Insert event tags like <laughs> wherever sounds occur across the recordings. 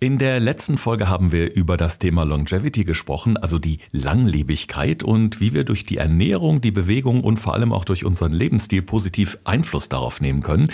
In der letzten Folge haben wir über das Thema Longevity gesprochen, also die Langlebigkeit und wie wir durch die Ernährung, die Bewegung und vor allem auch durch unseren Lebensstil positiv Einfluss darauf nehmen können.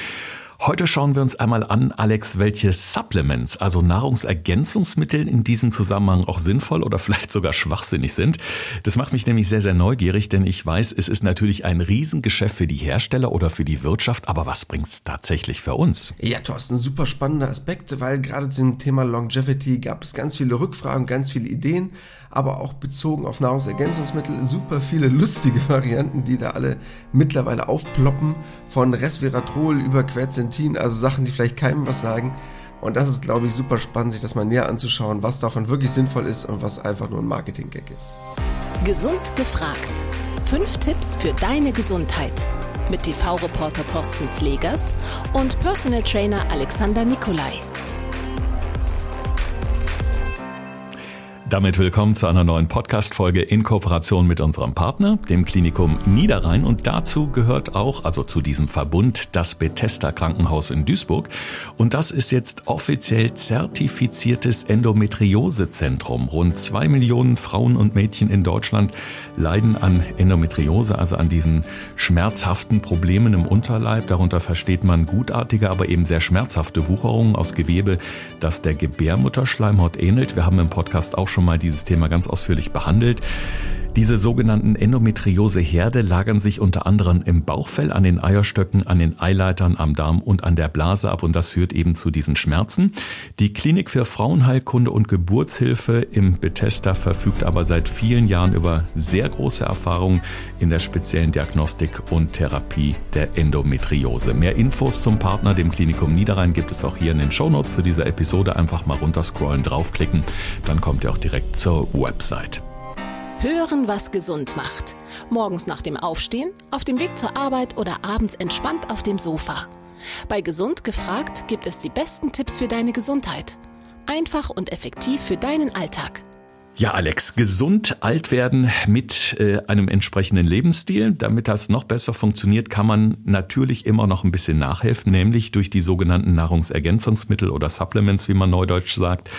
Heute schauen wir uns einmal an, Alex, welche Supplements, also Nahrungsergänzungsmittel in diesem Zusammenhang auch sinnvoll oder <laughs> vielleicht sogar schwachsinnig sind. Das macht mich nämlich sehr, sehr neugierig, denn ich weiß, es ist natürlich ein Riesengeschäft für die Hersteller oder für die Wirtschaft, aber was bringt es tatsächlich für uns? Ja, Thorsten, super spannender Aspekt, weil gerade zum Thema Longevity gab es ganz viele Rückfragen, ganz viele Ideen aber auch bezogen auf Nahrungsergänzungsmittel super viele lustige <laughs> Varianten, die da alle mittlerweile aufploppen, von Resveratrol über Quercetin, also Sachen, die vielleicht keinem was sagen. Und das ist, glaube ich, super spannend, sich das mal näher anzuschauen, was davon wirklich sinnvoll ist und was einfach nur ein Marketing-Gag ist. Gesund gefragt. Fünf Tipps für deine Gesundheit. Mit TV-Reporter Thorsten Slegers und Personal Trainer Alexander Nikolai. Damit willkommen zu einer neuen Podcast-Folge in Kooperation mit unserem Partner, dem Klinikum Niederrhein. Und dazu gehört auch, also zu diesem Verbund, das Bethesda Krankenhaus in Duisburg. Und das ist jetzt offiziell zertifiziertes Endometriosezentrum. Rund zwei Millionen Frauen und Mädchen in Deutschland leiden an Endometriose, also an diesen schmerzhaften Problemen im Unterleib. Darunter versteht man gutartige, aber eben sehr schmerzhafte Wucherungen aus Gewebe, das der Gebärmutterschleimhaut ähnelt. Wir haben im Podcast auch schon mal dieses Thema ganz ausführlich behandelt. Diese sogenannten Endometriose-Herde lagern sich unter anderem im Bauchfell, an den Eierstöcken, an den Eileitern, am Darm und an der Blase ab und das führt eben zu diesen Schmerzen. Die Klinik für Frauenheilkunde und Geburtshilfe im Bethesda verfügt aber seit vielen Jahren über sehr große Erfahrung in der speziellen Diagnostik und Therapie der Endometriose. Mehr Infos zum Partner, dem Klinikum Niederrhein, gibt es auch hier in den Shownotes zu dieser Episode. Einfach mal runterscrollen, draufklicken, dann kommt ihr auch direkt zur Website. Hören, was gesund macht. Morgens nach dem Aufstehen, auf dem Weg zur Arbeit oder abends entspannt auf dem Sofa. Bei Gesund gefragt gibt es die besten Tipps für deine Gesundheit. Einfach und effektiv für deinen Alltag. Ja, Alex, gesund alt werden mit äh, einem entsprechenden Lebensstil. Damit das noch besser funktioniert, kann man natürlich immer noch ein bisschen nachhelfen, nämlich durch die sogenannten Nahrungsergänzungsmittel oder Supplements, wie man neudeutsch sagt.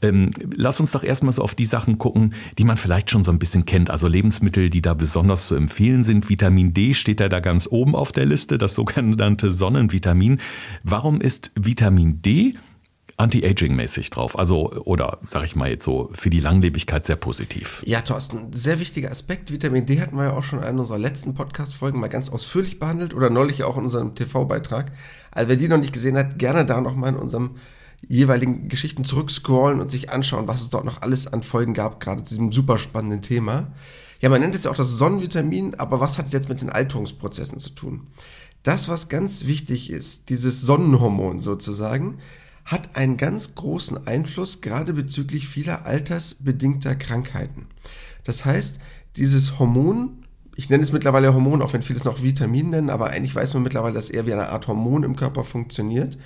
Ähm, lass uns doch erstmal so auf die Sachen gucken, die man vielleicht schon so ein bisschen kennt. Also Lebensmittel, die da besonders zu empfehlen sind. Vitamin D steht ja da ganz oben auf der Liste, das sogenannte Sonnenvitamin. Warum ist Vitamin D Anti-Aging-mäßig drauf. Also, oder sag ich mal jetzt so, für die Langlebigkeit sehr positiv. Ja, Thorsten, sehr wichtiger Aspekt. Vitamin D hatten wir ja auch schon in einer unserer letzten Podcast-Folgen mal ganz ausführlich behandelt oder neulich auch in unserem TV-Beitrag. Also, wer die noch nicht gesehen hat, gerne da nochmal in unserem jeweiligen Geschichten zurückscrollen und sich anschauen, was es dort noch alles an Folgen gab, gerade zu diesem super spannenden Thema. Ja, man nennt es ja auch das Sonnenvitamin, aber was hat es jetzt mit den Alterungsprozessen zu tun? Das, was ganz wichtig ist, dieses Sonnenhormon sozusagen, hat einen ganz großen Einfluss gerade bezüglich vieler altersbedingter Krankheiten. Das heißt, dieses Hormon, ich nenne es mittlerweile Hormon, auch wenn viele es noch Vitamin nennen, aber eigentlich weiß man mittlerweile, dass eher wie eine Art Hormon im Körper funktioniert,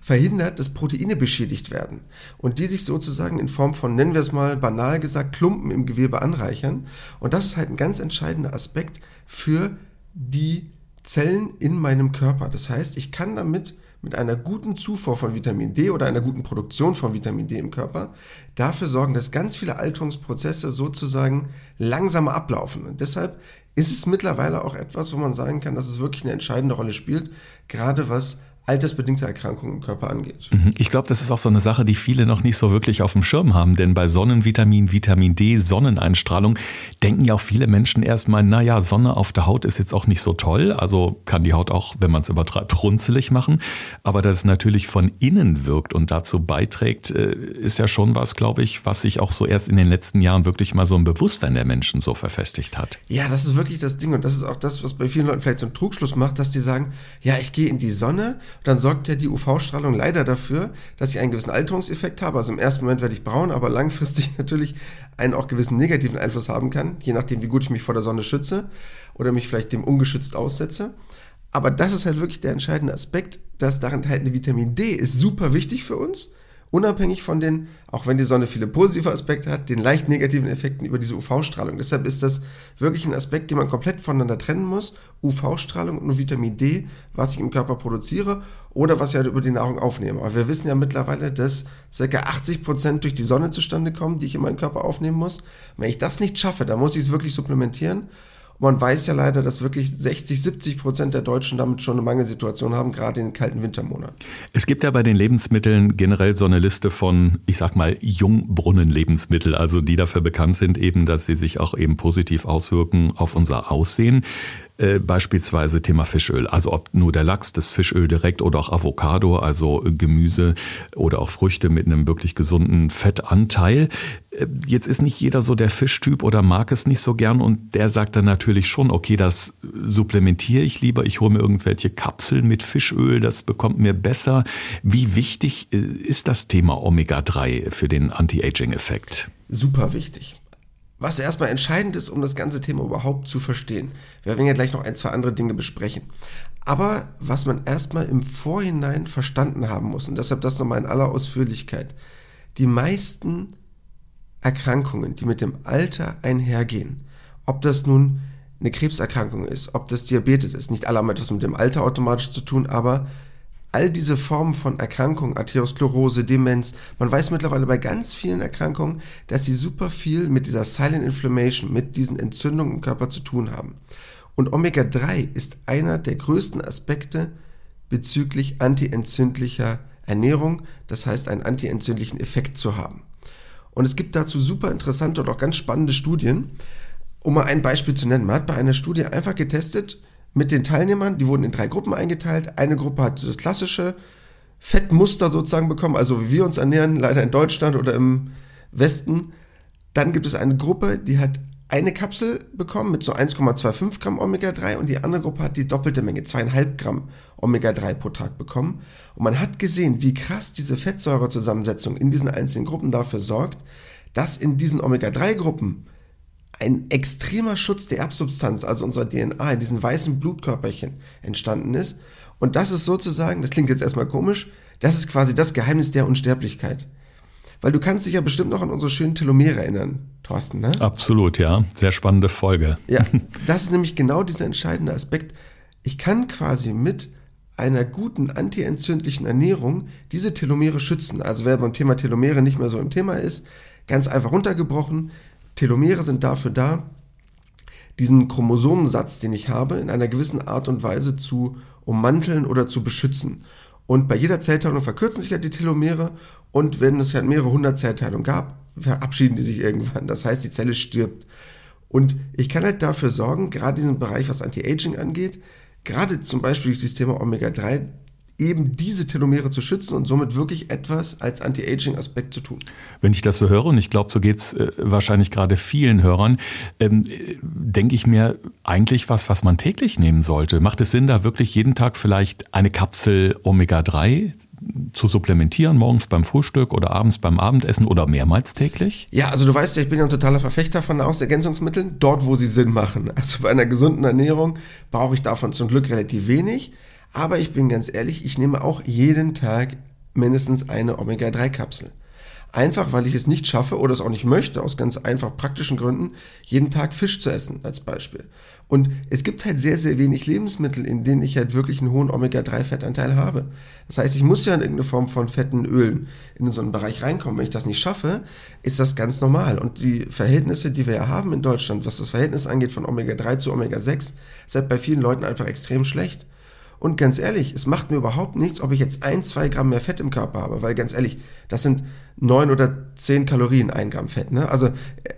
verhindert, dass Proteine beschädigt werden und die sich sozusagen in Form von, nennen wir es mal banal gesagt, Klumpen im Gewebe anreichern. Und das ist halt ein ganz entscheidender Aspekt für die Zellen in meinem Körper. Das heißt, ich kann damit mit einer guten Zufuhr von Vitamin D oder einer guten Produktion von Vitamin D im Körper dafür sorgen, dass ganz viele Alterungsprozesse sozusagen langsamer ablaufen. Und deshalb ist es mittlerweile auch etwas, wo man sagen kann, dass es wirklich eine entscheidende Rolle spielt, gerade was altersbedingte Erkrankungen im Körper angeht. Mhm. Ich glaube, das ist auch so eine Sache, die viele noch nicht so wirklich auf dem Schirm haben, denn bei Sonnenvitamin, Vitamin D, Sonneneinstrahlung denken ja auch viele Menschen erstmal, naja, Sonne auf der Haut ist jetzt auch nicht so toll, also kann die Haut auch, wenn man es übertreibt, runzelig machen, aber dass es natürlich von innen wirkt und dazu beiträgt, äh, ist ja schon was, glaube ich, was sich auch so erst in den letzten Jahren wirklich mal so im Bewusstsein der Menschen so verfestigt hat. Ja, das ist wirklich das Ding und das ist auch das, was bei vielen Leuten vielleicht so einen Trugschluss macht, dass die sagen, ja, ich gehe in die Sonne dann sorgt ja die UV-Strahlung leider dafür, dass ich einen gewissen Alterungseffekt habe. Also im ersten Moment werde ich braun, aber langfristig <laughs> natürlich einen auch gewissen negativen Einfluss haben kann, je nachdem, wie gut ich mich vor der Sonne schütze oder mich vielleicht dem ungeschützt aussetze. Aber das ist halt wirklich der entscheidende Aspekt. Das darin enthaltene Vitamin D ist super wichtig für uns unabhängig von den, auch wenn die Sonne viele positive Aspekte hat, den leicht negativen Effekten über diese UV-Strahlung. Deshalb ist das wirklich ein Aspekt, den man komplett voneinander trennen muss. UV-Strahlung und Vitamin D, was ich im Körper produziere oder was ich halt über die Nahrung aufnehme. Aber wir wissen ja mittlerweile, dass ca. 80 Prozent durch die Sonne zustande kommen, die ich in meinen Körper aufnehmen muss. Wenn ich das nicht schaffe, dann muss ich es wirklich supplementieren. Man weiß ja leider, dass wirklich 60, 70 Prozent der Deutschen damit schon eine Mangelsituation haben, gerade in den kalten Wintermonaten. Es gibt ja bei den Lebensmitteln generell so eine Liste von, ich sag mal, Jungbrunnen-Lebensmittel, also die dafür bekannt sind eben, dass sie sich auch eben positiv auswirken auf unser Aussehen. Äh, beispielsweise Thema Fischöl. Also ob nur der Lachs, das Fischöl direkt oder auch Avocado, also Gemüse oder auch Früchte mit einem wirklich gesunden Fettanteil. Äh, jetzt ist nicht jeder so der Fischtyp oder mag es nicht so gern und der sagt dann natürlich schon, okay, das supplementiere ich lieber, ich hole mir irgendwelche Kapseln mit Fischöl, das bekommt mir besser. Wie wichtig äh, ist das Thema Omega-3 für den Anti-Aging-Effekt? Super wichtig was erstmal entscheidend ist, um das ganze Thema überhaupt zu verstehen. Wir werden ja gleich noch ein, zwei andere Dinge besprechen. Aber was man erstmal im Vorhinein verstanden haben muss, und deshalb das nochmal in aller Ausführlichkeit, die meisten Erkrankungen, die mit dem Alter einhergehen, ob das nun eine Krebserkrankung ist, ob das Diabetes ist, nicht alle haben etwas mit dem Alter automatisch zu tun, aber all diese Formen von Erkrankungen, Arteriosklerose, Demenz, man weiß mittlerweile bei ganz vielen Erkrankungen, dass sie super viel mit dieser Silent Inflammation, mit diesen Entzündungen im Körper zu tun haben. Und Omega-3 ist einer der größten Aspekte bezüglich antientzündlicher Ernährung, das heißt einen antientzündlichen Effekt zu haben. Und es gibt dazu super interessante und auch ganz spannende Studien. Um mal ein Beispiel zu nennen, man hat bei einer Studie einfach getestet, mit den Teilnehmern. Die wurden in drei Gruppen eingeteilt. Eine Gruppe hat das klassische Fettmuster sozusagen bekommen, also wie wir uns ernähren, leider in Deutschland oder im Westen. Dann gibt es eine Gruppe, die hat eine Kapsel bekommen mit so 1,25 Gramm Omega-3 und die andere Gruppe hat die doppelte Menge, zweieinhalb Gramm Omega-3 pro Tag bekommen. Und man hat gesehen, wie krass diese Fettsäurezusammensetzung in diesen einzelnen Gruppen dafür sorgt, dass in diesen Omega-3-Gruppen ein extremer Schutz der Erbsubstanz, also unserer DNA, in diesen weißen Blutkörperchen entstanden ist. Und das ist sozusagen, das klingt jetzt erstmal komisch, das ist quasi das Geheimnis der Unsterblichkeit. Weil du kannst dich ja bestimmt noch an unsere schönen Telomere erinnern, Thorsten, ne? Absolut, ja. Sehr spannende Folge. Ja, <laughs> das ist nämlich genau dieser entscheidende Aspekt. Ich kann quasi mit einer guten antientzündlichen Ernährung diese Telomere schützen. Also wer beim Thema Telomere nicht mehr so im Thema ist, ganz einfach runtergebrochen. Telomere sind dafür da, diesen Chromosomensatz, den ich habe, in einer gewissen Art und Weise zu ummanteln oder zu beschützen. Und bei jeder Zellteilung verkürzen sich ja die Telomere und wenn es ja mehrere hundert Zellteilungen gab, verabschieden die sich irgendwann. Das heißt, die Zelle stirbt. Und ich kann halt dafür sorgen, gerade diesen Bereich, was Anti-Aging angeht, gerade zum Beispiel durch das Thema Omega-3, eben diese Telomere zu schützen und somit wirklich etwas als Anti-Aging-Aspekt zu tun. Wenn ich das so höre, und ich glaube, so geht's äh, wahrscheinlich gerade vielen Hörern, ähm, denke ich mir eigentlich was, was man täglich nehmen sollte. Macht es Sinn, da wirklich jeden Tag vielleicht eine Kapsel Omega-3 zu supplementieren, morgens beim Frühstück oder abends beim Abendessen oder mehrmals täglich? Ja, also du weißt ja, ich bin ja ein totaler Verfechter von Nahrungsergänzungsmitteln, dort wo sie Sinn machen. Also bei einer gesunden Ernährung brauche ich davon zum Glück relativ wenig. Aber ich bin ganz ehrlich, ich nehme auch jeden Tag mindestens eine Omega-3-Kapsel. Einfach, weil ich es nicht schaffe oder es auch nicht möchte, aus ganz einfach praktischen Gründen, jeden Tag Fisch zu essen, als Beispiel. Und es gibt halt sehr, sehr wenig Lebensmittel, in denen ich halt wirklich einen hohen Omega-3-Fettanteil habe. Das heißt, ich muss ja in irgendeine Form von fetten Ölen in so einen Bereich reinkommen. Wenn ich das nicht schaffe, ist das ganz normal. Und die Verhältnisse, die wir ja haben in Deutschland, was das Verhältnis angeht von Omega-3 zu Omega-6, ist halt bei vielen Leuten einfach extrem schlecht. Und ganz ehrlich, es macht mir überhaupt nichts, ob ich jetzt ein, zwei Gramm mehr Fett im Körper habe, weil ganz ehrlich, das sind neun oder zehn Kalorien, ein Gramm Fett. Ne? Also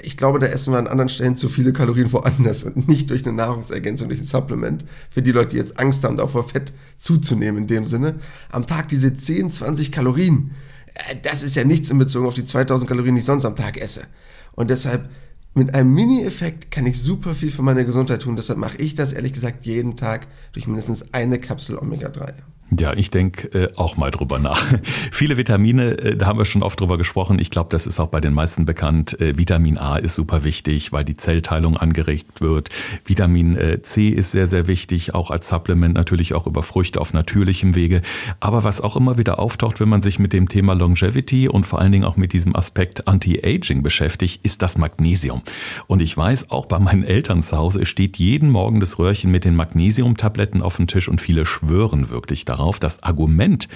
ich glaube, da essen wir an anderen Stellen zu viele Kalorien woanders und nicht durch eine Nahrungsergänzung, durch ein Supplement. Für die Leute, die jetzt Angst haben, auch vor Fett zuzunehmen in dem Sinne. Am Tag diese 10, 20 Kalorien, äh, das ist ja nichts in Bezug auf die 2000 Kalorien, die ich sonst am Tag esse. Und deshalb mit einem Mini-Effekt kann ich super viel für meine Gesundheit tun. Deshalb mache ich das ehrlich gesagt jeden Tag durch mindestens eine Kapsel Omega-3. Ja, ich denke äh, auch mal drüber nach. <laughs> Viele Vitamine, äh, da haben wir schon oft drüber gesprochen. Ich glaube, das ist auch bei den meisten bekannt. Äh, Vitamin A ist super wichtig, weil die Zellteilung angeregt wird. Vitamin äh, C ist sehr, sehr wichtig, auch als Supplement natürlich auch über Früchte auf natürlichem Wege. Aber was auch immer wieder auftaucht, wenn man sich mit dem Thema Longevity und vor allen Dingen auch mit diesem Aspekt Anti-Aging beschäftigt, ist das Magnesium. Und ich weiß, auch bei meinen Eltern zu Hause steht jeden Morgen das Röhrchen mit den Magnesiumtabletten auf dem Tisch und viele schwören wirklich darauf darauf. Das Argument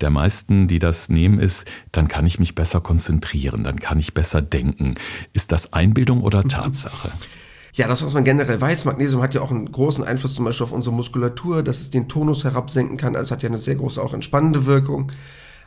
der meisten, die das nehmen, ist, dann kann ich mich besser konzentrieren, dann kann ich besser denken. Ist das Einbildung oder Tatsache? Ja, das, was man generell weiß, Magnesium hat ja auch einen großen Einfluss zum Beispiel auf unsere Muskulatur, dass es den Tonus herabsenken kann. Also es hat ja eine sehr große, auch entspannende Wirkung.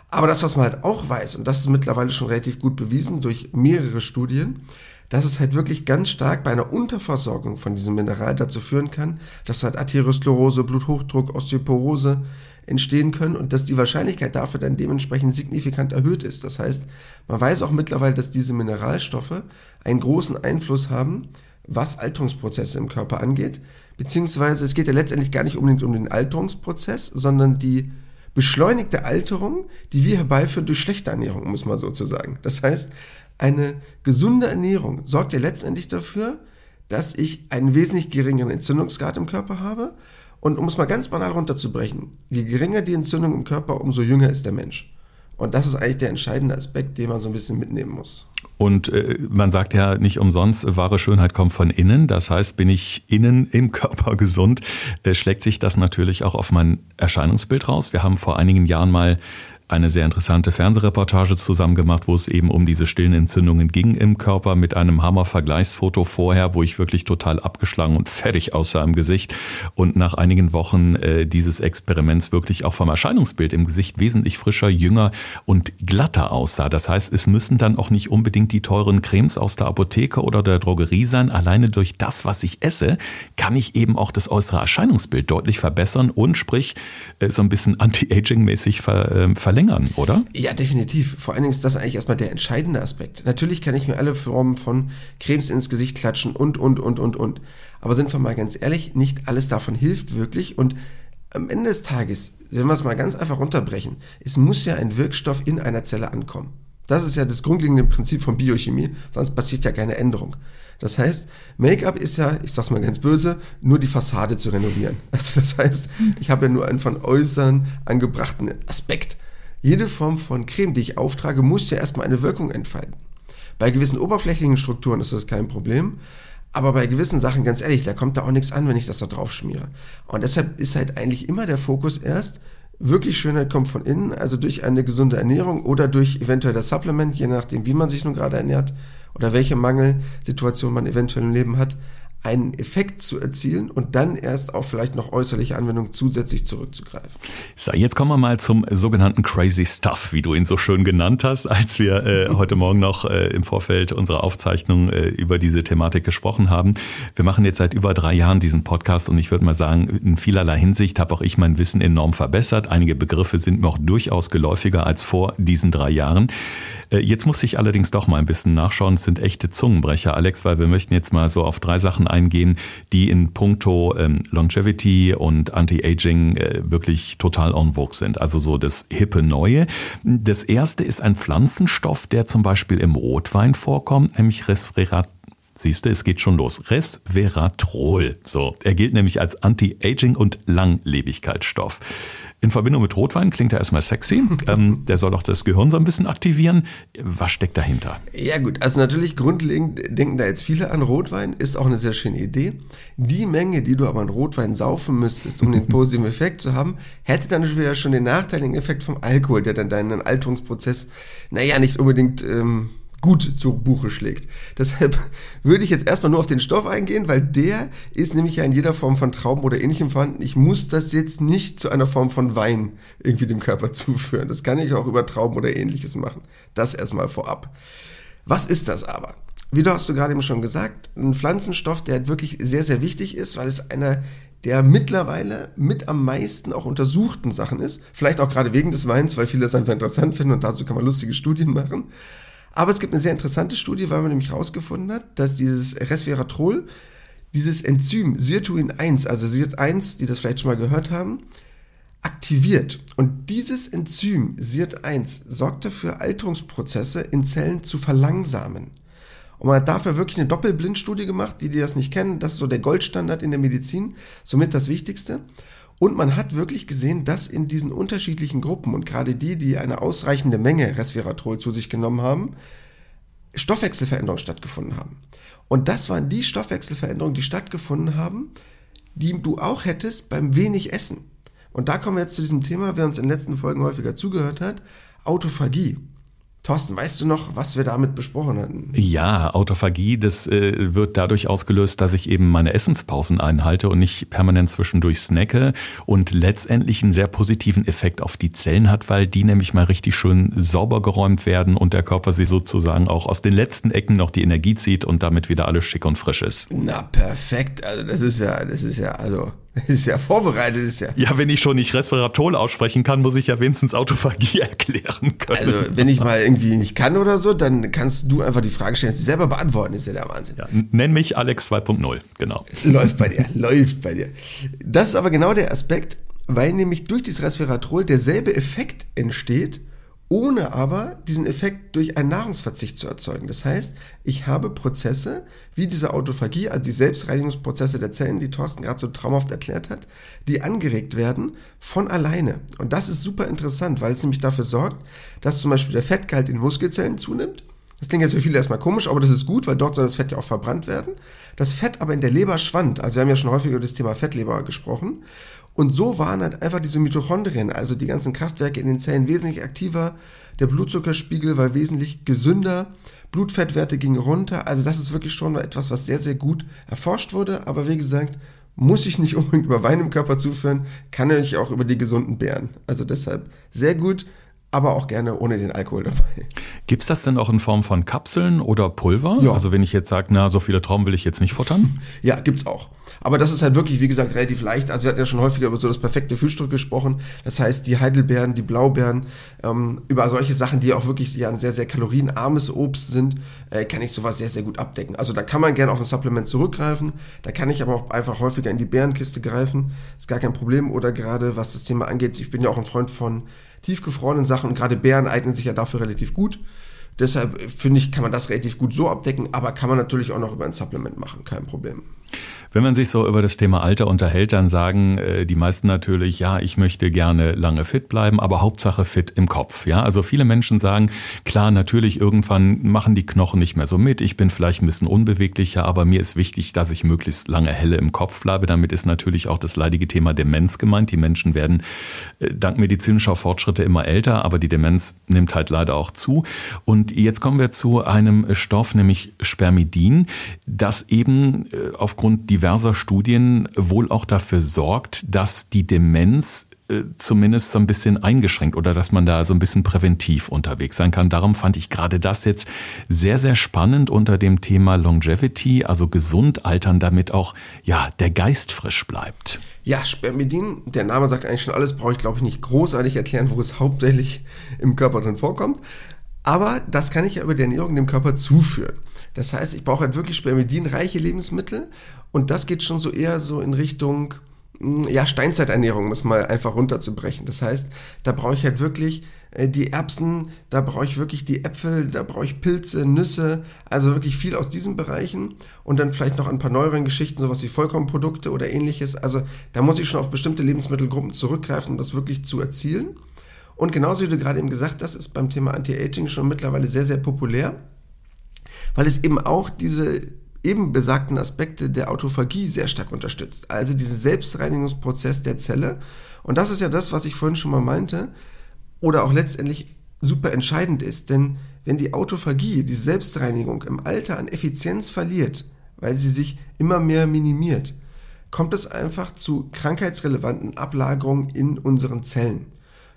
Aber das, was man halt auch weiß, und das ist mittlerweile schon relativ gut bewiesen durch mehrere Studien, dass es halt wirklich ganz stark bei einer Unterversorgung von diesem Mineral dazu führen kann, dass halt Arteriosklerose, Bluthochdruck, Osteoporose, entstehen können und dass die Wahrscheinlichkeit dafür dann dementsprechend signifikant erhöht ist. Das heißt, man weiß auch mittlerweile, dass diese Mineralstoffe einen großen Einfluss haben, was Alterungsprozesse im Körper angeht. Beziehungsweise es geht ja letztendlich gar nicht unbedingt um den Alterungsprozess, sondern die beschleunigte Alterung, die wir herbeiführen durch schlechte Ernährung, muss man so zu sagen. Das heißt, eine gesunde Ernährung sorgt ja letztendlich dafür, dass ich einen wesentlich geringeren Entzündungsgrad im Körper habe und um es mal ganz banal runterzubrechen, je geringer die Entzündung im Körper, umso jünger ist der Mensch. Und das ist eigentlich der entscheidende Aspekt, den man so ein bisschen mitnehmen muss. Und äh, man sagt ja nicht umsonst, wahre Schönheit kommt von innen. Das heißt, bin ich innen <laughs> im Körper gesund, äh, schlägt sich das natürlich auch auf mein Erscheinungsbild raus. Wir haben vor einigen Jahren mal eine sehr interessante Fernsehreportage zusammen gemacht, wo es eben um diese stillen Entzündungen ging im Körper mit einem Hammer-Vergleichsfoto vorher, wo ich wirklich total abgeschlagen und fertig aussah im Gesicht und nach einigen Wochen äh, dieses Experiments wirklich auch vom Erscheinungsbild im Gesicht wesentlich frischer, jünger und glatter aussah. Das heißt, es müssen dann auch nicht unbedingt die teuren Cremes aus der Apotheke oder der Drogerie sein. Alleine durch das, was ich esse, kann ich eben auch das äußere Erscheinungsbild deutlich verbessern und sprich äh, so ein bisschen anti-aging-mäßig ver, äh, verlängern, oder? Ja, definitiv. Vor allen Dingen ist das eigentlich erstmal der entscheidende Aspekt. Natürlich kann ich mir alle Formen von Cremes ins Gesicht klatschen und, und, und, und, und. Aber sind wir mal ganz ehrlich, nicht alles davon hilft wirklich und am Ende des Tages, wenn wir es mal ganz einfach runterbrechen, es muss ja ein Wirkstoff in einer Zelle ankommen. Das ist ja das grundlegende Prinzip von Biochemie, sonst passiert ja keine Änderung. Das heißt, Make-up ist ja, ich sag's mal ganz böse, nur die Fassade zu renovieren. <laughs> Also das heißt, ich habe ja nur einen von äußeren angebrachten Aspekt. Jede Form von Creme, die ich auftrage, muss ja erstmal eine Wirkung entfalten. Bei gewissen oberflächlichen Strukturen ist das kein Problem, aber bei gewissen Sachen, ganz ehrlich, da kommt da auch nichts an, wenn ich das da drauf schmiere. Und deshalb ist halt eigentlich immer der Fokus erst, wirklich Schönheit kommt von innen, also durch eine gesunde Ernährung oder durch eventuell das Supplement, je nachdem, wie man sich nun gerade ernährt oder welche Mangelsituation man eventuell im Leben hat einen Effekt zu erzielen und dann erst auf vielleicht noch äußerliche Anwendungen zusätzlich zurückzugreifen. So, jetzt kommen wir mal zum sogenannten Crazy Stuff, wie du ihn so schön genannt hast, als wir äh, <laughs> heute Morgen noch äh, im Vorfeld unserer Aufzeichnung äh, über diese Thematik gesprochen haben. Wir machen jetzt seit über drei Jahren diesen Podcast und ich würde mal sagen, in vielerlei Hinsicht habe auch ich mein Wissen enorm verbessert. Einige Begriffe sind mir auch durchaus geläufiger als vor diesen drei Jahren. Äh, jetzt muss ich allerdings doch mal ein bisschen nachschauen. Es sind echte Zungenbrecher, Alex, weil wir möchten jetzt mal so auf drei Sachen eingehen, die in puncto ähm, Longevity und Anti-Aging äh, wirklich total en vogue sind. Also so das hippe Neue. Das erste ist ein Pflanzenstoff, der zum Beispiel im Rotwein vorkommt, nämlich Resveratrol. Siehst du, es geht schon los. Resveratrol. So, er gilt nämlich als Anti-Aging und Langlebigkeitsstoff. In Verbindung mit Rotwein klingt er erstmal sexy. <laughs> ähm, der soll auch das Gehirn so ein bisschen aktivieren. Was steckt dahinter? Ja gut, also natürlich grundlegend denken da jetzt viele an Rotwein, ist auch eine sehr schöne Idee. Die Menge, die du aber an Rotwein saufen müsstest, um den <laughs> positiven Effekt zu haben, hätte dann wieder schon den nachteiligen Effekt vom Alkohol, der dann deinen Alterungsprozess, naja, nicht unbedingt... Ähm, gut zu Buche schlägt. Deshalb <laughs> würde ich jetzt erstmal nur auf den Stoff eingehen, weil der ist nämlich ja in jeder Form von Trauben oder ähnlichem vorhanden. Ich muss das jetzt nicht zu einer Form von Wein irgendwie dem Körper <laughs> zuführen. Das kann ich auch über Trauben oder ähnliches machen. Das erstmal vorab. Was ist das aber? Wie du hast du gerade eben schon gesagt, ein Pflanzenstoff, der halt wirklich sehr, sehr wichtig ist, weil es einer der mittlerweile mit am meisten auch untersuchten Sachen ist. Vielleicht auch gerade wegen des Weins, weil viele es einfach interessant finden und dazu kann man lustige Studien machen. Aber es gibt eine sehr interessante Studie, weil man nämlich herausgefunden hat, dass dieses Resveratrol, dieses Enzym Sirtuin 1, also Sirt 1, die das vielleicht schon mal gehört haben, aktiviert. Und dieses Enzym SIRT1 sorgt dafür, Alterungsprozesse in Zellen zu verlangsamen. Und man hat dafür wirklich eine Doppelblindstudie gemacht, die, die das nicht kennen, das ist so der Goldstandard in der Medizin, somit das Wichtigste. Und man hat wirklich gesehen, dass in diesen unterschiedlichen Gruppen und gerade die, die eine ausreichende Menge Resveratrol zu sich genommen haben, Stoffwechselveränderungen stattgefunden haben. Und das waren die Stoffwechselveränderungen, die stattgefunden haben, die du auch hättest beim wenig Essen. Und da kommen wir jetzt zu diesem Thema, wer uns in den letzten Folgen häufiger zugehört hat, Autophagie. Thorsten, weißt du noch, was wir damit besprochen hatten? Ja, Autophagie, das äh, wird dadurch ausgelöst, dass ich eben meine Essenspausen einhalte und nicht permanent zwischendurch snacke und letztendlich einen sehr positiven Effekt auf die Zellen hat, weil die nämlich mal richtig schön sauber geräumt werden und der Körper sie sozusagen auch aus den letzten Ecken noch die Energie zieht und damit wieder alles schick und frisch ist. Na, perfekt. Also das ist ja, das ist ja, also das ist ja vorbereitet, ist ja. Ja, wenn ich schon nicht Resveratrol aussprechen kann, muss ich ja wenigstens Autophagie <laughs> erklären können. Also, wenn ich mal irgendwie nicht kann oder so, dann kannst du einfach die Frage stellen, sie selber beantworten, ist ja der Wahnsinn. Ja, nenn mich Alex 2.0, genau. <laughs> Läuft bei dir, läuft bei dir. Das ist aber genau der Aspekt, weil nämlich durch dieses Resveratrol derselbe Effekt entsteht, ohne aber diesen Effekt durch einen Nahrungsverzicht zu erzeugen. Das heißt, ich habe Prozesse wie diese Autophagie, also die Selbstreinigungsprozesse der Zellen, die Thorsten gerade so traumhaft erklärt hat, die angeregt werden von alleine. Und das ist super interessant, weil es nämlich dafür sorgt, dass zum Beispiel der Fettgehalt in Muskelzellen zunimmt. Das klingt jetzt für viele erstmal komisch, aber das ist gut, weil dort soll das Fett ja auch verbrannt werden. Das Fett aber in der Leber schwand. Also wir haben ja schon häufig über das Thema Fettleber gesprochen. Und so waren halt einfach diese Mitochondrien, also die ganzen Kraftwerke in den Zellen, wesentlich aktiver. Der Blutzuckerspiegel war wesentlich gesünder. Blutfettwerte gingen runter. Also das ist wirklich schon etwas, was sehr, sehr gut erforscht wurde. Aber wie gesagt, muss ich nicht <laughs> unbedingt über Wein im Körper zuführen, kann ich auch über die gesunden Beeren. Also deshalb sehr gut aber auch gerne ohne den Alkohol dabei. Gibt es das denn auch in Form von Kapseln oder Pulver? Ja. Also wenn ich jetzt sage, na, so viele Trauben will ich jetzt nicht futtern? Ja, gibt's auch. Aber das ist halt wirklich, wie gesagt, relativ leicht. Also wir hatten ja schon häufiger über so das perfekte Frühstück gesprochen. Das heißt, die Heidelbeeren, die Blaubeeren, ähm, über solche Sachen, die auch wirklich ja ein sehr, sehr kalorienarmes Obst sind, äh, kann ich sowas sehr, sehr gut abdecken. Also da kann man gerne auf ein Supplement zurückgreifen. Da kann ich aber auch einfach häufiger in die Beerenkiste greifen. Ist gar kein Problem. Oder gerade was das Thema angeht, ich bin ja auch ein Freund von tiefgefrorenen Sachen gerade Beeren eignen sich ja dafür relativ gut. Deshalb finde ich, kann man das relativ gut so abdecken, aber kann man natürlich auch noch über ein Supplement machen, kein Problem. Wenn man sich so über das Thema Alter unterhält, dann sagen äh, die meisten natürlich, ja, ich möchte gerne lange fit bleiben, aber Hauptsache fit im Kopf. Ja, also viele Menschen sagen, klar, natürlich irgendwann machen die Knochen nicht mehr so mit. Ich bin vielleicht ein bisschen unbeweglicher, aber mir ist wichtig, dass ich möglichst lange helle im Kopf bleibe. Damit ist natürlich auch das leidige Thema Demenz gemeint. Die Menschen werden äh, dank medizinischer Fortschritte immer älter, aber die Demenz nimmt halt leider auch zu. Und jetzt kommen wir zu einem Stoff, nämlich Spermidin, das eben äh, aufgrund diverser diverser Studien wohl auch dafür sorgt, dass die Demenz äh, zumindest so ein bisschen eingeschränkt oder dass man da so ein bisschen präventiv unterwegs sein kann. Darum fand ich gerade das jetzt sehr, sehr spannend unter dem Thema Longevity, also gesund altern, damit auch ja, der Geist frisch bleibt. Ja, Spermidin, der Name sagt eigentlich schon alles, brauche ich glaube ich nicht großartig erklären, wo es hauptsächlich im Körper drin vorkommt. Aber das kann ich ja über die Ernährung dem Körper zuführen. Das heißt, ich brauche halt wirklich spermidinreiche Lebensmittel und das geht schon so eher so in Richtung, hm, ja, Steinzeiternährung, um es mal einfach runterzubrechen. Das heißt, da brauche ich halt wirklich äh, die Erbsen, da brauche ich wirklich die Äpfel, da brauche ich Pilze, Nüsse, also wirklich viel aus diesen Bereichen und dann vielleicht noch ein paar neueren Geschichten, sowas wie Vollkornprodukte oder ähnliches. Also da muss ich schon auf bestimmte Lebensmittelgruppen zurückgreifen, um das wirklich zu erzielen. Und genauso wie du gerade eben gesagt hast, ist beim Thema Anti-Aging schon mittlerweile sehr, sehr populär, weil es eben auch diese eben besagten Aspekte der Autophagie sehr stark unterstützt. Also diesen Selbstreinigungsprozess der Zelle. Und das ist ja das, was ich vorhin schon mal meinte, oder auch letztendlich super entscheidend ist. Denn wenn die Autophagie, die Selbstreinigung im Alter an Effizienz verliert, weil sie sich immer mehr minimiert, kommt es einfach zu krankheitsrelevanten Ablagerungen in unseren Zellen.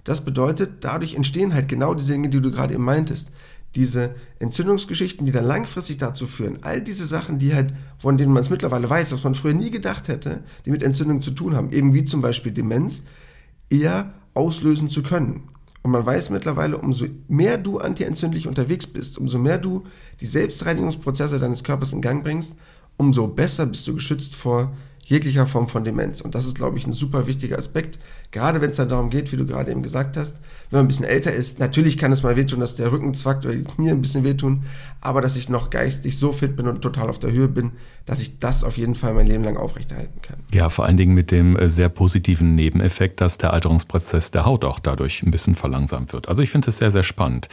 Das bedeutet, dadurch entstehen halt genau diese Dinge, die du gerade eben meintest diese Entzündungsgeschichten, die dann langfristig dazu führen, all diese Sachen, die halt, von denen man es mittlerweile weiß, was man früher nie gedacht hätte, die mit Entzündung zu tun haben, eben wie zum Beispiel Demenz, eher auslösen zu können. Und man weiß mittlerweile, umso mehr du antientzündlich unterwegs bist, umso mehr du die Selbstreinigungsprozesse deines Körpers in Gang bringst, umso besser bist du geschützt vor jeglicher Form von Demenz. Und das ist, glaube ich, ein super wichtiger Aspekt. Gerade wenn es dann darum geht, wie du gerade eben gesagt hast, wenn man ein bisschen älter ist, natürlich kann es mal wehtun, dass der Rücken zwackt oder die Knie ein bisschen wehtun, aber dass ich noch geistig so fit bin und total auf der Höhe bin, dass ich das auf jeden Fall mein Leben lang aufrechterhalten kann. Ja, vor allen Dingen mit dem äh, sehr positiven Nebeneffekt, dass der Alterungsprozess der Haut auch dadurch ein bisschen verlangsamt wird. Also ich finde es sehr, sehr spannend.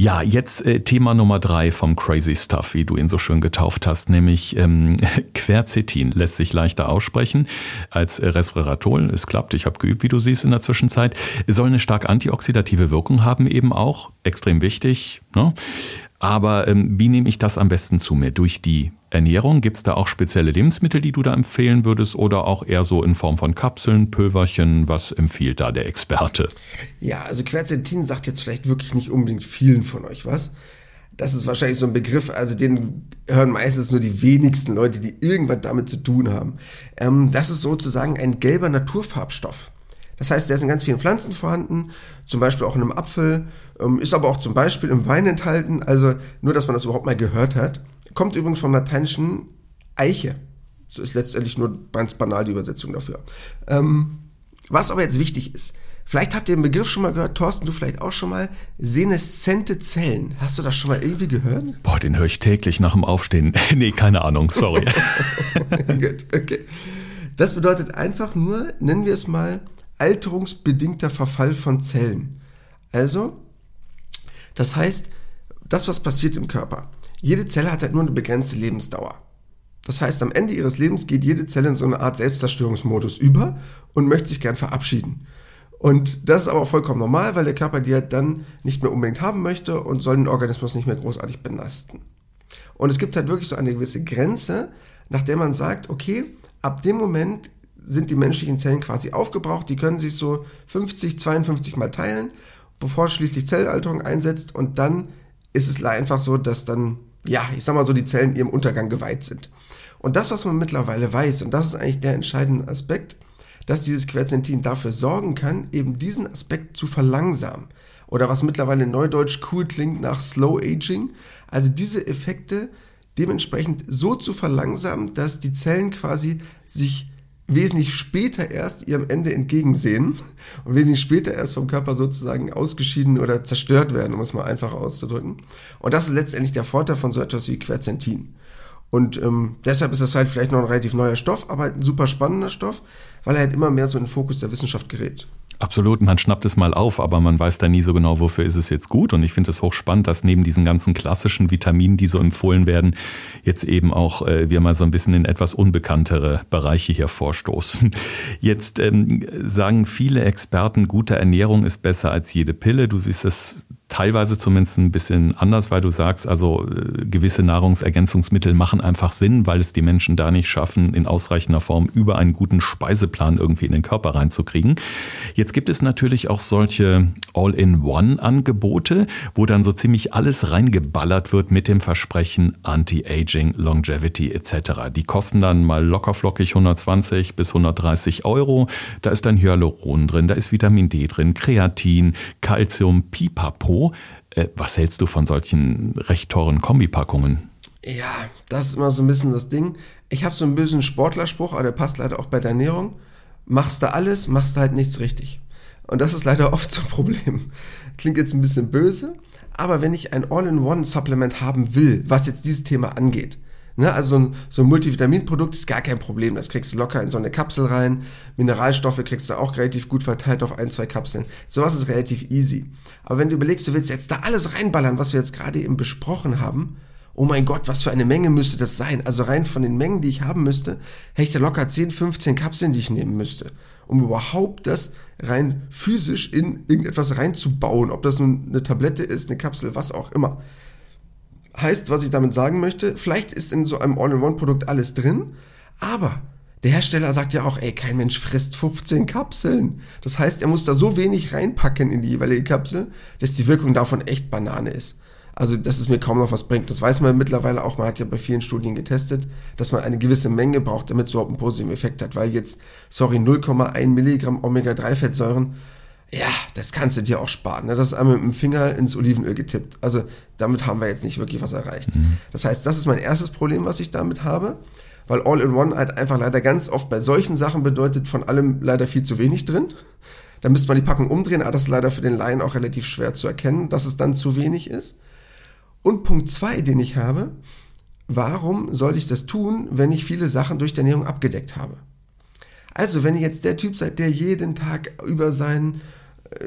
Ja, jetzt äh, Thema Nummer drei vom Crazy Stuff, wie du ihn so schön getauft hast, nämlich ähm, <laughs> Quercetin lässt sich leichter aussprechen als Resveratrol. Es klappt, ich habe geübt, wie du siehst in der Zwischenzeit. Es soll eine stark antioxidative Wirkung haben eben auch, extrem wichtig. Ne? Aber ähm, wie nehme ich das am besten zu mir? Durch die Ernährung? Gibt es da auch spezielle Lebensmittel, die du da empfehlen würdest oder auch eher so in Form von Kapseln, Pülverchen? Was empfiehlt da der Experte? Ja, also Quercetin sagt jetzt vielleicht wirklich nicht unbedingt vielen von euch was. Das ist wahrscheinlich so ein Begriff, also den hören meistens nur die wenigsten Leute, die irgendwas damit zu tun haben. Ähm, das ist sozusagen ein gelber Naturfarbstoff. Das heißt, der ist in ganz vielen Pflanzen vorhanden, zum Beispiel auch in einem Apfel, ähm, ist aber auch zum Beispiel im Wein enthalten. Also nur, dass man das überhaupt mal gehört hat. Kommt übrigens vom lateinischen Eiche. Das ist letztendlich nur ganz banal die Übersetzung dafür. Ähm, was aber jetzt wichtig ist, vielleicht habt ihr den Begriff schon mal gehört, Thorsten, du vielleicht auch schon mal, seneszente Zellen. Hast du das schon mal irgendwie gehört? Boah, den höre ich täglich nach dem Aufstehen. <laughs> nee, keine Ahnung, sorry. <laughs> Gut, okay. Das bedeutet einfach nur, nennen wir es mal, alterungsbedingter Verfall von Zellen. Also, das heißt, das, was passiert im Körper. Jede Zelle hat halt nur eine begrenzte Lebensdauer. Das heißt, am Ende ihres Lebens geht jede Zelle in so eine Art Selbstzerstörungsmodus über und möchte sich gern verabschieden. Und das ist aber auch vollkommen normal, weil der Körper die halt dann nicht mehr unbedingt haben möchte und soll den Organismus nicht mehr großartig belasten. Und es gibt halt wirklich so eine gewisse Grenze, nach der man sagt, okay, ab dem Moment sind die menschlichen Zellen quasi aufgebraucht, die können sich so 50, 52 mal teilen, bevor schließlich Zellalterung einsetzt und dann ist es einfach so, dass dann, ja, ich sag mal so, die Zellen ihrem Untergang geweiht sind. Und das, was man mittlerweile weiß, und das ist eigentlich der entscheidende Aspekt, dass dieses Quercetin dafür sorgen kann, eben diesen Aspekt zu verlangsamen. Oder was mittlerweile neudeutsch cool klingt nach Slow Aging. Also diese Effekte dementsprechend so zu verlangsamen, dass die Zellen quasi sich wesentlich später erst ihrem Ende entgegensehen <laughs> und wesentlich später erst vom Körper sozusagen ausgeschieden oder zerstört werden, um es mal einfach auszudrücken. Und das ist letztendlich der Vorteil von so etwas wie Quercetin. Und ähm, deshalb ist das halt vielleicht noch ein relativ neuer Stoff, aber halt ein super spannender Stoff, weil er halt immer mehr so in den Fokus der Wissenschaft gerät. Absolut, man schnappt es mal auf, aber man weiß da nie so genau, wofür ist es jetzt gut. Und ich finde es hochspannend, dass neben diesen ganzen klassischen Vitaminen, die so empfohlen werden, jetzt eben auch äh, wir mal so ein bisschen in etwas unbekanntere Bereiche hier vorstoßen. <laughs> Jetzt ähm, sagen viele Experten, gute Ernährung ist besser als jede Pille. Du siehst es teilweise zumindest ein bisschen anders, weil du sagst, also äh, gewisse Nahrungsergänzungsmittel machen einfach Sinn, weil es die Menschen da nicht schaffen, in ausreichender Form über einen guten Speiseplan irgendwie in den Körper reinzukriegen. Jetzt gibt es natürlich auch solche All-in-One-Angebote, wo dann so ziemlich alles reingeballert wird mit dem Versprechen Anti-Aging, Longevity etc. Die kosten dann mal lockerflockig 120 bis 130 Euro. Da ist dann Hyaluron drin, da ist Vitamin D drin, Kreatin, Calcium, Pipapo. Äh, was hältst du von solchen recht teuren Kombipackungen? Ja, das ist immer so ein bisschen das Ding. Ich habe so ein bisschen Sportlerspruch, aber der passt leider auch bei der Ernährung. Machst du alles, machst du halt nichts richtig. Und das ist leider <laughs> oft so ein Problem. Klingt jetzt ein bisschen böse, aber wenn ich ein All-in-One-Supplement haben will, was jetzt dieses Thema angeht, Ne, also so ein, so ein Multivitaminprodukt ist gar kein Problem. Das kriegst du locker in so eine Kapsel rein. Mineralstoffe kriegst du auch relativ gut verteilt auf ein, zwei Kapseln. Sowas ist relativ easy. Aber wenn du überlegst, du willst jetzt da alles reinballern, was wir jetzt gerade eben besprochen haben, oh mein Gott, was für eine Menge müsste das sein? Also rein von den Mengen, die ich haben müsste, hätte ich da locker 10, 15 Kapseln, die ich nehmen müsste, um überhaupt das rein physisch in irgendetwas reinzubauen. Ob das nun eine Tablette ist, eine Kapsel, was auch immer. Heißt, was ich damit sagen möchte, vielleicht ist in so einem All-in-One-Produkt alles drin, aber der Hersteller sagt ja auch, ey, kein Mensch frisst 15 Kapseln. Das heißt, er muss da so wenig reinpacken in die jeweilige Kapsel, dass die Wirkung davon echt Banane ist. Also, dass es mir kaum noch was bringt. Das weiß man mittlerweile auch. Man hat ja bei vielen Studien getestet, dass man eine gewisse Menge braucht, damit es überhaupt einen positiven Effekt hat. Weil jetzt, sorry, 0,1 Milligramm Omega-3-Fettsäuren, Ja, das kannst du dir auch sparen. Ne? Das ist einmal mit dem Finger ins Olivenöl getippt. Also damit haben wir jetzt nicht wirklich was erreicht. Mhm. Das heißt, das ist mein erstes Problem, was ich damit habe, weil All-in-One halt einfach leider ganz oft bei solchen Sachen bedeutet von allem leider viel zu wenig drin. Da müsste man die Packung umdrehen, aber das ist leider für den Laien auch relativ schwer zu erkennen, dass es dann zu wenig ist. Und Punkt zwei, den ich habe, warum sollte ich das tun, wenn ich viele Sachen durch die Ernährung abgedeckt habe? Also, wenn ihr jetzt der Typ seid, der jeden Tag über seinen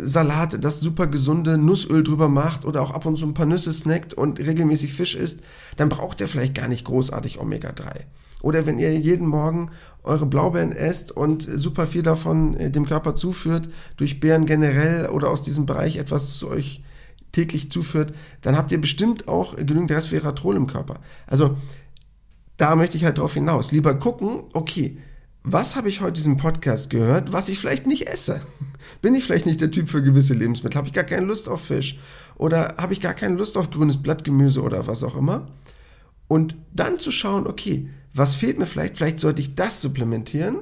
Salat, das super gesunde Nussöl drüber macht oder auch ab und zu ein paar Nüsse snackt und regelmäßig Fisch isst, dann braucht ihr vielleicht gar nicht großartig Omega-3. Oder wenn ihr jeden Morgen eure Blaubeeren esst und super viel davon äh, dem Körper zuführt, durch Beeren generell oder aus diesem Bereich etwas zu euch täglich zuführt, dann habt ihr bestimmt auch genügend Resveratrol im Körper. Also da möchte ich halt drauf hinaus. Lieber gucken, okay, was habe ich heute diesem Podcast gehört, was ich vielleicht nicht esse? Bin ich vielleicht nicht der Typ für gewisse Lebensmittel? Habe ich gar keine Lust auf Fisch? Oder habe ich gar keine Lust auf grünes Blattgemüse oder was auch immer? Und dann zu schauen, okay, was fehlt mir vielleicht? Vielleicht sollte ich das supplementieren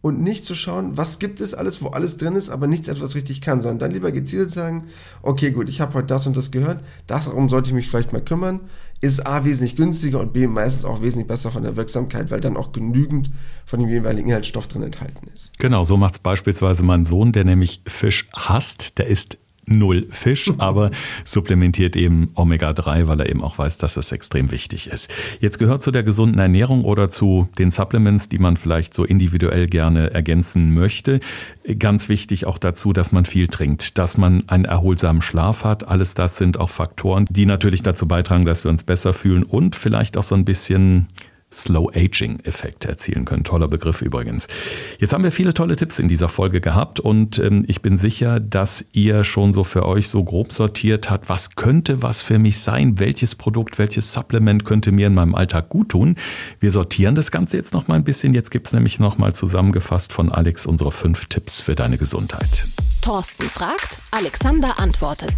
und nicht zu schauen, was gibt es alles, wo alles drin ist, aber nichts etwas richtig kann, sondern dann lieber gezielt sagen, okay, gut, ich habe heute das und das gehört, darum sollte ich mich vielleicht mal kümmern, ist A wesentlich günstiger und B meistens auch wesentlich besser von der Wirksamkeit, weil dann auch genügend von dem jeweiligen Inhaltsstoff drin enthalten ist. Genau, so macht es beispielsweise mein Sohn, der nämlich Fisch hasst, der isst null Fisch, <laughs> aber supplementiert eben Omega-3, weil er eben auch weiß, dass das extrem wichtig ist. Jetzt gehört zu der gesunden Ernährung oder zu den Supplements, die man vielleicht so individuell gerne ergänzen möchte, ganz wichtig auch dazu, dass man viel trinkt, dass man einen erholsamen Schlaf hat. Alles das sind auch Faktoren, die natürlich dazu beitragen, dass wir uns besser fühlen und vielleicht auch so ein bisschen Slow-Aging-Effekt erzielen können. Toller Begriff übrigens. Jetzt haben wir viele tolle Tipps in dieser Folge gehabt und ähm, ich bin sicher, dass ihr schon so für euch so grob sortiert habt, was könnte was für mich sein, welches Produkt, welches Supplement könnte mir in meinem Alltag gut tun. Wir sortieren das Ganze jetzt noch mal ein bisschen. Jetzt gibt es nämlich noch mal zusammengefasst von Alex unsere fünf Tipps für deine Gesundheit. Thorsten fragt, Alexander antwortet.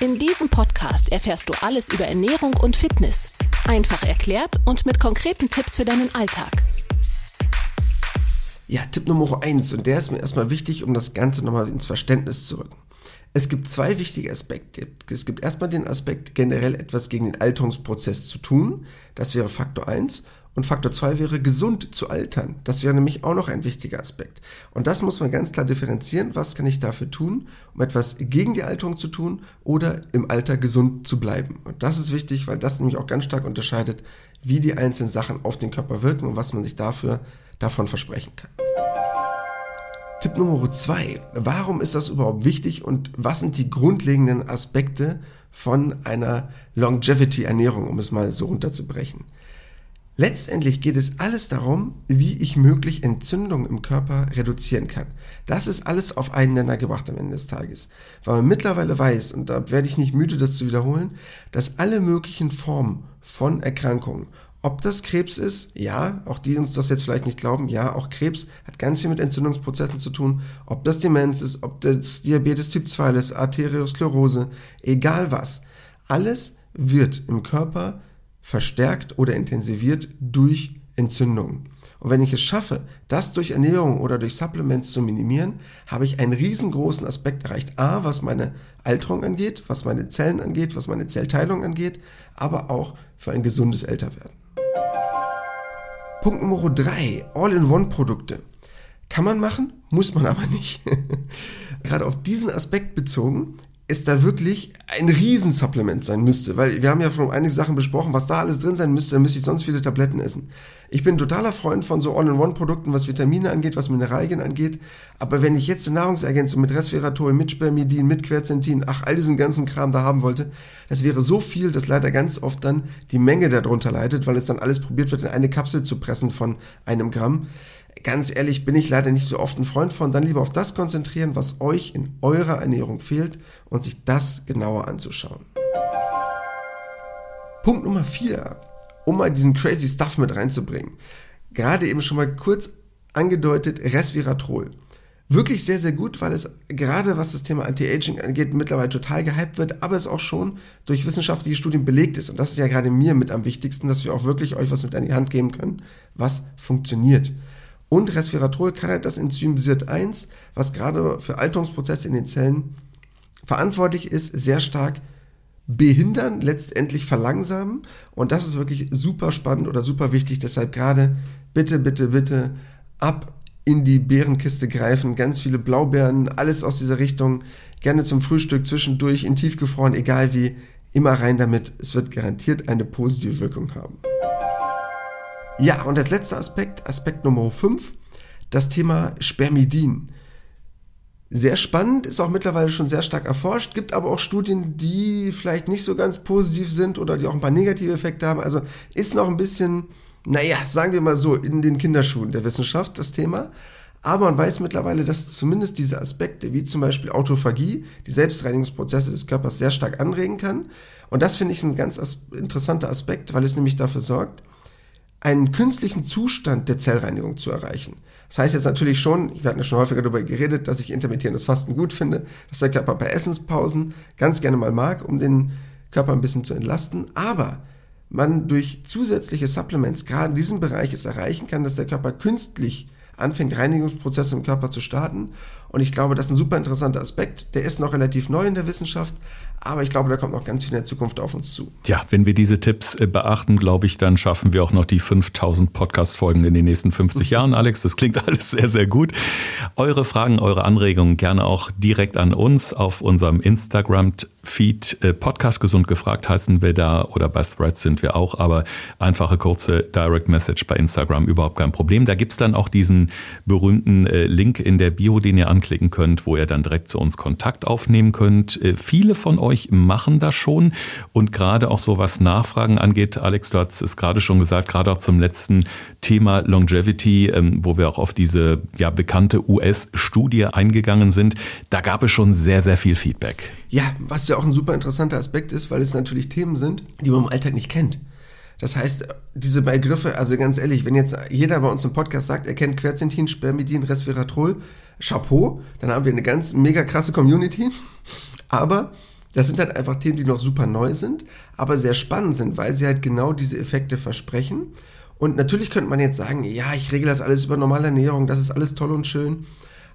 In diesem Podcast erfährst du alles über Ernährung und Fitness. Einfach erklärt und mit konkreten Tipps für deinen Alltag. Ja, Tipp Nummer eins und der ist mir erstmal wichtig, um das Ganze nochmal ins Verständnis zu rücken. Es gibt zwei wichtige Aspekte. Es gibt erstmal den Aspekt, generell etwas gegen den Alterungsprozess zu tun. Das wäre Faktor 1. Und Faktor 2 wäre gesund zu altern. Das wäre nämlich auch noch ein wichtiger Aspekt. Und das muss man ganz klar differenzieren. Was kann ich dafür tun, um etwas gegen die Alterung zu tun oder im Alter gesund zu bleiben? Und das ist wichtig, weil das nämlich auch ganz stark unterscheidet, wie die einzelnen Sachen auf den Körper wirken und was man sich dafür davon versprechen kann. Tipp Nummer 2. Warum ist das überhaupt wichtig und was sind die grundlegenden Aspekte von einer Longevity-Ernährung, um es mal so runterzubrechen? Letztendlich geht es alles darum, wie ich möglich Entzündungen im Körper reduzieren kann. Das ist alles auf einen Nenner gebracht am Ende des Tages. Weil man mittlerweile weiß, und da werde ich nicht müde, das zu wiederholen, dass alle möglichen Formen von Erkrankungen, ob das Krebs ist, ja, auch die uns das jetzt vielleicht nicht glauben, ja, auch Krebs hat ganz viel mit Entzündungsprozessen zu tun, ob das Demenz ist, ob das Diabetes Typ 2 ist, Arteriosklerose, egal was. Alles wird im Körper verstärkt oder intensiviert durch Entzündungen. Und wenn ich es schaffe, das durch Ernährung oder durch Supplements zu minimieren, habe ich einen riesengroßen Aspekt erreicht. A, was meine Alterung angeht, was meine Zellen angeht, was meine Zellteilung angeht, aber auch für ein gesundes Älterwerden. Punkt Nummer 3, All-in-One-Produkte. Kann man machen, muss man aber nicht. <laughs> Gerade auf diesen Aspekt bezogen es da wirklich ein Riesensupplement sein müsste, weil wir haben ja schon einige Sachen besprochen, was da alles drin sein müsste, dann müsste ich sonst viele Tabletten essen. Ich bin totaler Freund von so All-in-One-Produkten, was Vitamine angeht, was Mineralien angeht, aber wenn ich jetzt eine Nahrungsergänzung mit Resveratrol, mit Spermidin, mit Quercetin, ach, all diesen ganzen Kram da haben wollte, das wäre so viel, dass leider ganz oft dann die Menge darunter leidet, weil es dann alles probiert wird, in eine Kapsel zu pressen von einem Gramm ganz ehrlich, bin ich leider nicht so oft ein Freund von. Dann lieber auf das konzentrieren, was euch in eurer Ernährung fehlt und sich das genauer anzuschauen. Punkt Nummer 4, um mal diesen crazy Stuff mit reinzubringen. Gerade eben schon mal kurz angedeutet, Resveratrol. Wirklich sehr, sehr gut, weil es gerade was das Thema Anti-Aging angeht, mittlerweile total gehypt wird, aber es auch schon durch wissenschaftliche Studien belegt ist. Und das ist ja gerade mir mit am wichtigsten, dass wir auch wirklich euch was mit an die Hand geben können, was funktioniert. Und Resveratrol kann halt das Enzym SIRT1, was gerade für Alterungsprozesse in den Zellen verantwortlich ist, sehr stark behindern, letztendlich verlangsamen. Und das ist wirklich super spannend oder super wichtig. Deshalb gerade bitte, bitte, bitte ab in die Beerenkiste greifen. Ganz viele Blaubeeren, alles aus dieser Richtung. Gerne zum Frühstück, zwischendurch, in tiefgefroren, egal wie. Immer rein damit. Es wird garantiert eine positive Wirkung haben. Ja, und als letzter Aspekt, Aspekt Nummer 5, das Thema Spermidin. Sehr spannend, ist auch mittlerweile schon sehr stark erforscht, gibt aber auch Studien, die vielleicht nicht so ganz positiv sind oder die auch ein paar negative Effekte haben. Also ist noch ein bisschen, naja, sagen wir mal so, in den Kinderschuhen der Wissenschaft das Thema. Aber man weiß mittlerweile, dass zumindest diese Aspekte, wie zum Beispiel Autophagie, die Selbstreinigungsprozesse des Körpers sehr stark anregen kann. Und das finde ich ein ganz as interessanter Aspekt, weil es nämlich dafür sorgt, einen künstlichen Zustand der Zellreinigung zu erreichen. Das heißt jetzt natürlich schon, wir hatten ja schon häufiger darüber geredet, dass ich intermittierendes Fasten gut finde, dass der Körper bei Essenspausen ganz gerne mal mag, um den Körper ein bisschen zu entlasten, aber man durch zusätzliche Supplements gerade in diesem Bereich es erreichen kann, dass der Körper künstlich anfängt, Reinigungsprozesse im Körper zu starten. Und ich glaube, das ist ein super interessanter Aspekt. Der ist noch relativ neu in der Wissenschaft, aber ich glaube, da kommt noch ganz viel in der Zukunft auf uns zu. Ja, wenn wir diese Tipps äh, beachten, glaube ich, dann schaffen wir auch noch die 5000 Podcast-Folgen in den nächsten 50 Jahren, Alex. Das klingt <laughs> alles sehr, sehr gut. Eure Fragen, eure Anregungen gerne auch direkt an uns auf unserem Instagram-Feed. Äh, Podcast gesund gefragt heißen wir da oder bei Threads sind wir auch, aber einfache kurze Direct Message bei Instagram überhaupt kein Problem. Da gibt es dann auch diesen berühmten äh, Link in der Bio, den ihr anklicken könnt, wo ihr dann direkt zu uns Kontakt aufnehmen könnt. Viele von euch euch machen das schon. Und gerade auch so was Nachfragen angeht, Alex, du hast es gerade schon gesagt, gerade auch zum letzten Thema Longevity, ähm, wo wir auch auf diese ja bekannte US-Studie eingegangen sind, da gab es schon sehr, sehr viel Feedback. Ja, was ja auch ein super interessanter Aspekt ist, weil es natürlich Themen sind, die man im Alltag nicht kennt. Das heißt, diese Begriffe, also ganz ehrlich, wenn jetzt jeder bei uns im Podcast sagt, er kennt Quercetin, Spermidin, Resveratrol, Chapeau, dann haben wir eine ganz mega krasse Community. Aber das sind halt einfach Themen, die noch super neu sind, aber sehr spannend sind, weil sie halt genau diese Effekte versprechen. Und natürlich könnte man jetzt sagen, ja, ich regle das alles über normale Ernährung, das ist alles toll und schön.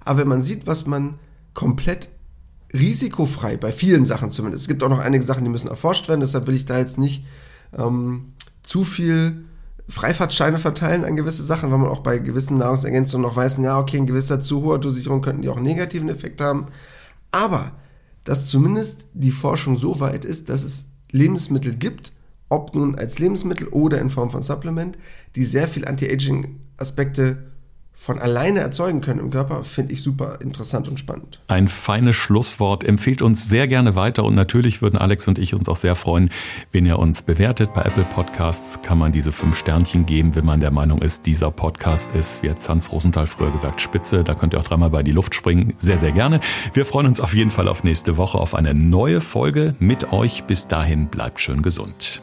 Aber wenn man sieht, was man komplett risikofrei, bei vielen Sachen zumindest, es gibt auch noch einige Sachen, die müssen erforscht werden, deshalb will ich da jetzt nicht ähm, zu viel Freifahrtscheine verteilen an gewisse Sachen, weil man auch bei gewissen Nahrungsergänzungen noch weiß, ja, okay, in gewisser zu hoher Dosierung könnten die auch negativen Effekt haben. Aber dass zumindest die Forschung so weit ist, dass es Lebensmittel gibt, ob nun als Lebensmittel oder in Form von Supplement, die sehr viel Anti-Aging-Aspekte von alleine erzeugen können im Körper, finde ich super interessant und spannend. Ein feines Schlusswort. Empfehlt uns sehr gerne weiter und natürlich würden Alex und ich uns auch sehr freuen, wenn ihr uns bewertet. Bei Apple Podcasts kann man diese fünf Sternchen geben, wenn man der Meinung ist, dieser Podcast ist, wie hat Hans Rosenthal früher gesagt, spitze. Da könnt ihr auch dreimal bei die Luft springen. Sehr, sehr gerne. Wir freuen uns auf jeden Fall auf nächste Woche auf eine neue Folge mit euch. Bis dahin bleibt schön gesund.